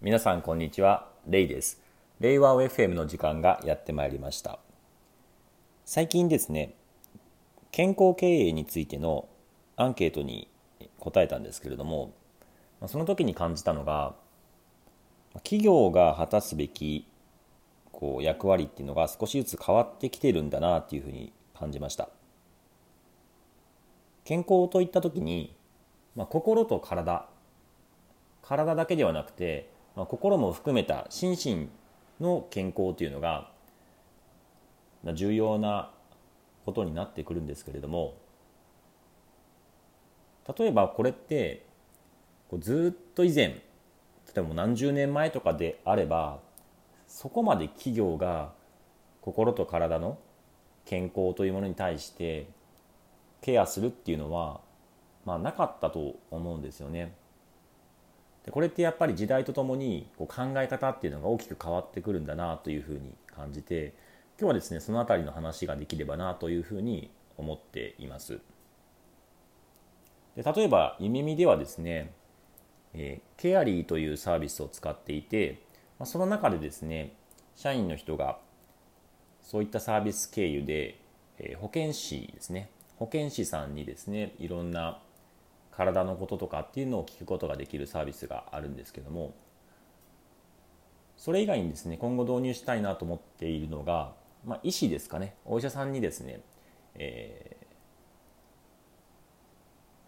皆さんこんにちは。レイです。令和 FM の時間がやってまいりました。最近ですね健康経営についてのアンケートに答えたんですけれどもその時に感じたのが企業が果たすべきこう役割っていうのが少しずつ変わってきてるんだなっていうふうに感じました。健康といった時に、まあ、心と体。体だけではなくてまあ、心も含めた心身の健康というのが重要なことになってくるんですけれども例えばこれってずっと以前例えば何十年前とかであればそこまで企業が心と体の健康というものに対してケアするっていうのは、まあ、なかったと思うんですよね。でこれってやっぱり時代とともにこう考え方っていうのが大きく変わってくるんだなというふうに感じて今日はですねその辺りの話ができればなというふうに思っています。で例えば夢見ではですね、えー、ケアリーというサービスを使っていて、まあ、その中でですね社員の人がそういったサービス経由で、えー、保健師ですね保健師さんにですねいろんな体のこととかっていうのを聞くことができるサービスがあるんですけどもそれ以外にですね今後導入したいなと思っているのが、まあ、医師ですかね。お医者さんにですね、え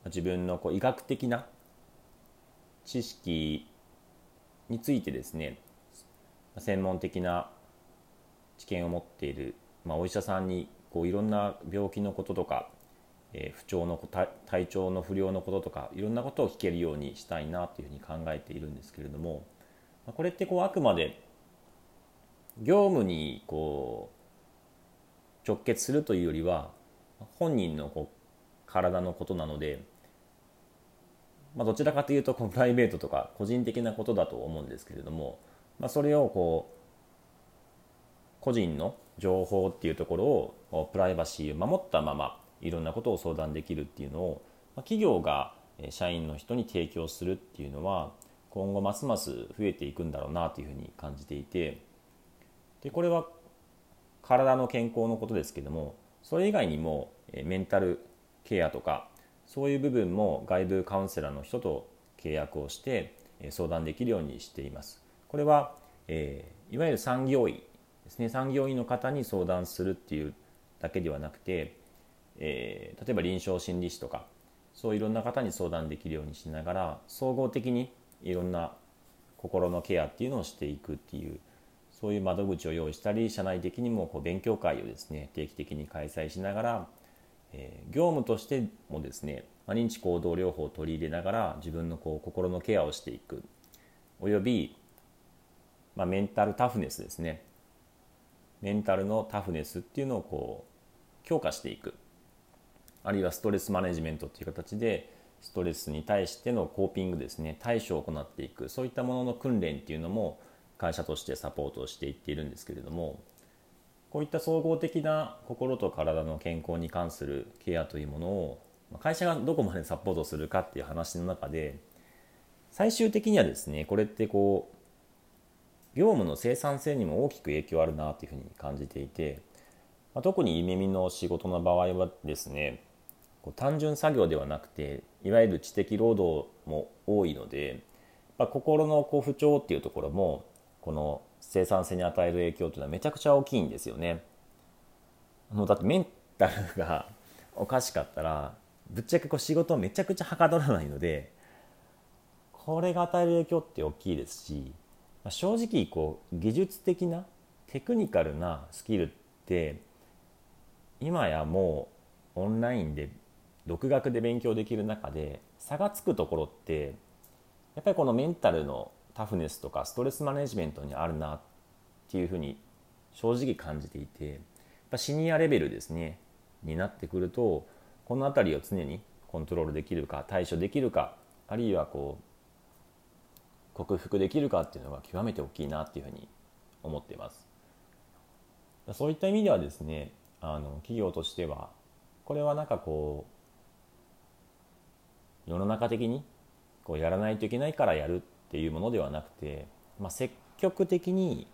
ー、自分のこう医学的な知識についてですね専門的な知見を持っている、まあ、お医者さんにこういろんな病気のこととかえ不調の体調の不良のこととかいろんなことを聞けるようにしたいなというふうに考えているんですけれどもこれってこうあくまで業務にこう直結するというよりは本人のこう体のことなので、まあ、どちらかというとこうプライベートとか個人的なことだと思うんですけれども、まあ、それをこう個人の情報っていうところをプライバシーを守ったままいろんなことを相談できるっていうのを企業が社員の人に提供するっていうのは今後ますます増えていくんだろうなというふうに感じていてでこれは体の健康のことですけどもそれ以外にもメンタルケアとかそういう部分も外部カウンセラーの人と契約をして相談できるようにしています。これは、えー、いわゆる産業医ですね産業医の方に相談するっていうだけではなくてえー、例えば臨床心理士とかそういろんな方に相談できるようにしながら総合的にいろんな心のケアっていうのをしていくっていうそういう窓口を用意したり社内的にもこう勉強会をですね定期的に開催しながら、えー、業務としてもですね、まあ、認知行動療法を取り入れながら自分のこう心のケアをしていく。および、まあ、メンタルタフネスですね。メンタルのタフネスっていうのをこう強化していく。あるいはストレスマネジメントという形でストレスに対してのコーピングですね。対処を行っていく。そういったものの訓練っていうのも会社としてサポートをしていっているんですけれどもこういった総合的な心と体の健康に関するケアというものを会社がどこまでサポートするかっていう話の中で最終的にはですねこれってこう業務の生産性にも大きく影響あるなというふうに感じていて、まあ、特に夢見の仕事の場合はですねこう単純作業ではなくていわゆる知的労働も多いので、まあ、心のこう不調っていうところもこの生産性に与える影響というのはめちゃくちゃ大きいんですよね。もうだってメンタルがおかしかったらぶっちゃけこう仕事めちゃくちゃはかどらないのでこれが与える影響って大きいですし、まあ、正直こう技術的なテクニカルなスキルって今やもうオンラインで独学で勉強できる中で差がつくところってやっぱりこのメンタルのタフネスとかストレスマネジメントにあるなっていうふうに正直感じていてやっぱシニアレベルですねになってくるとこの辺りを常にコントロールできるか対処できるかあるいはこう克服できるかっていうのが極めて大きいなっていうふうに思っています。そういった意味ではですねあの企業としてはこれはなんかこう世の中的にこうやらないといけないからやるっていうものではなくてまあ、積極的に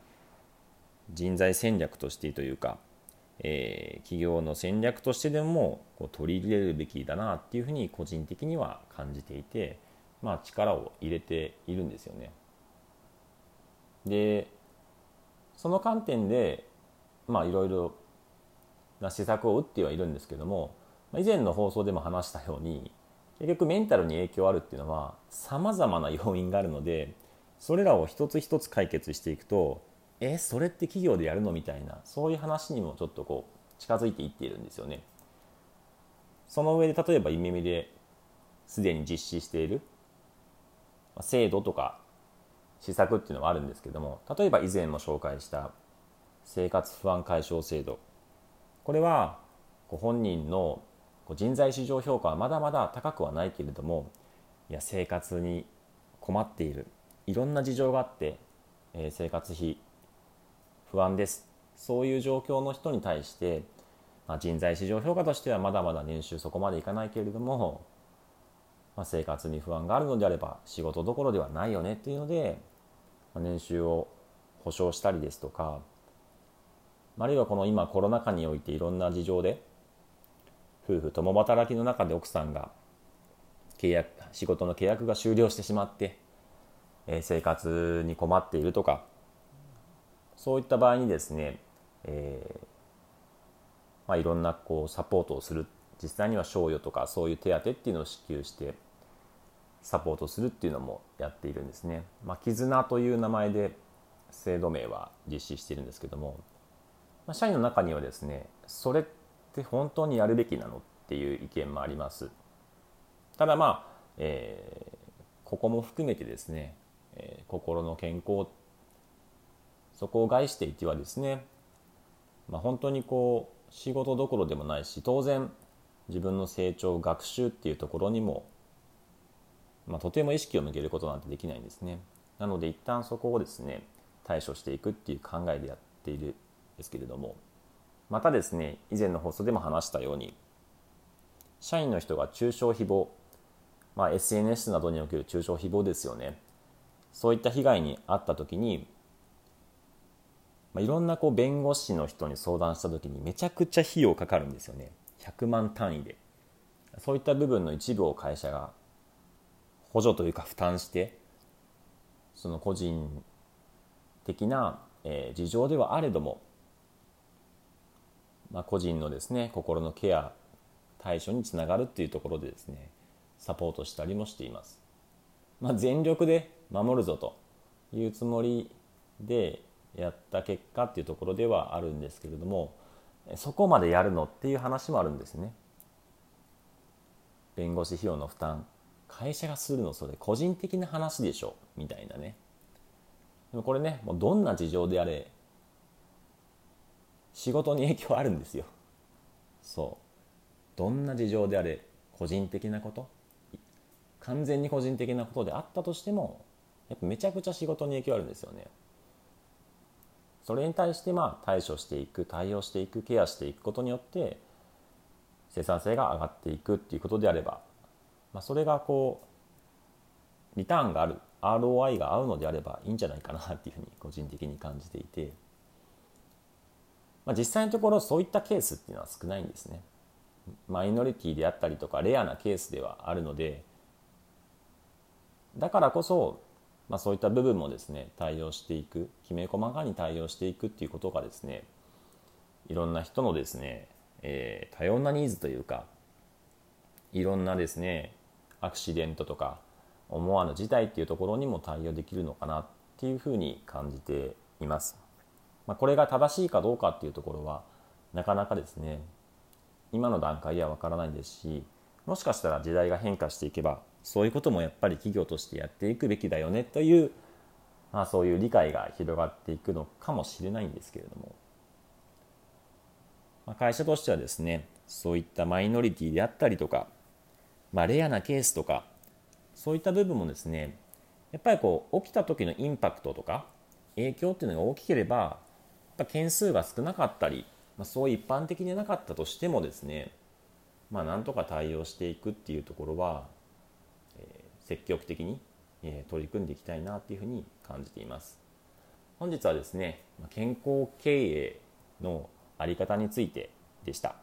人材戦略としてというか、えー、企業の戦略としてでもこう取り入れるべきだなっていうふうに個人的には感じていて、まあ、力を入れているんですよね。でその観点でまあいろいろな施策を打ってはいるんですけども以前の放送でも話したように結局メンタルに影響あるっていうのはさまざまな要因があるのでそれらを一つ一つ解決していくとえそれって企業でやるのみたいなそういう話にもちょっとこう近づいていっているんですよね。その上で例えば夢見ですでに実施している制度とか施策っていうのはあるんですけども例えば以前も紹介した生活不安解消制度これは本人の人材市場評価はまだまだ高くはないけれどもいや生活に困っている。いろんな事情があって、えー、生活費不安です。そういう状況の人に対して、まあ、人材市場評価としてはまだまだ年収そこまでいかないけれども、まあ、生活に不安があるのであれば仕事どころではないよね。っていうので、まあ、年収を保証したりですとかあるいはこの今コロナ禍においていろんな事情で夫婦共働きの中で奥さんが契約仕事の契約が終了してしまって、えー、生活に困っているとかそういった場合にですね、えーまあ、いろんなこうサポートをする実際には賞与とかそういう手当っていうのを支給してサポートするっていうのもやっているんですね。まあ、絆という名前で制度名は実施しているんですけども、まあ、社員の中にはですねそれて本当にやるべきなのっていう意見もあります。ただまあ、えー、ここも含めてですね、えー、心の健康そこを害していてはですね、まあ、本当にこう仕事どころでもないし当然自分の成長学習っていうところにも、まあ、とても意識を向けることなんてできないんですねなので一旦そこをですね対処していくっていう考えでやっているんですけれどもまたですね以前の放送でも話したように社員の人が中小誹謗、まあ、SNS などにおける中小誹謗ですよね。そういった被害に遭った時にまあ、いろんなこう弁護士の人に相談した時にめちゃくちゃ費用かかるんですよね。100万単位で。そういった部分の一部を会社が補助というか負担してその個人的な、えー、事情ではあれども、まあ、個人のですね心のケア対処につながるっていうところでですねサポートしたりもしています、まあ、全力で守るぞというつもりでやった結果っていうところではあるんですけれどもそこまでやるのっていう話もあるんですね。弁護士費用の負担会社がするのそれ個人的な話でしょみたいなねでもこれねもうどんな事情であれ仕事に影響あるんですよ。そう。どんな事情であれ個人的なこと？完全に個人的なことであったとしてもやっぱめちゃくちゃ仕事に影響あるんですよね。それに対してまあ対処していく対応していくケアしていくことによって生産性が上がっていくっていうことであれば、まあ、それがこうリターンがある ROI が合うのであればいいんじゃないかなっていうふうに個人的に感じていて、まあ、実際のところそういったケースっていうのは少ないんですね。マイノリティであったりとかレアなケースではあるのでだからこそまあ、そういった部分もですね対応していくきめ細かに対応していくっていうことがですねいろんな人のですね、えー、多様なニーズというかいろんなですねアクシデントとか思わぬ事態っていうところにも対応できるのかなっていうふうに感じています。まあ、これが正しいかどうかっていうところはなかなかですね今の段階ではわからないですしもしかしたら時代が変化していけばそういうこともやっぱり企業としてやっていくべきだよねという、まあ、そういう理解が広がっていくのかもしれないんですけれども、まあ、会社としてはですねそういったマイノリティであったりとか、まあ、レアなケースとかそういった部分もですねやっぱりこう起きた時のインパクトとか影響っていうのが大きければぱ件数が少なかったり、まあ、そう一般的でなかったとしてもですねまあなんとか対応していくっていうところは積極的にえ取り組んでいきたいなっていうふうに感じています。本日はですね健康経営のあり方についてでした。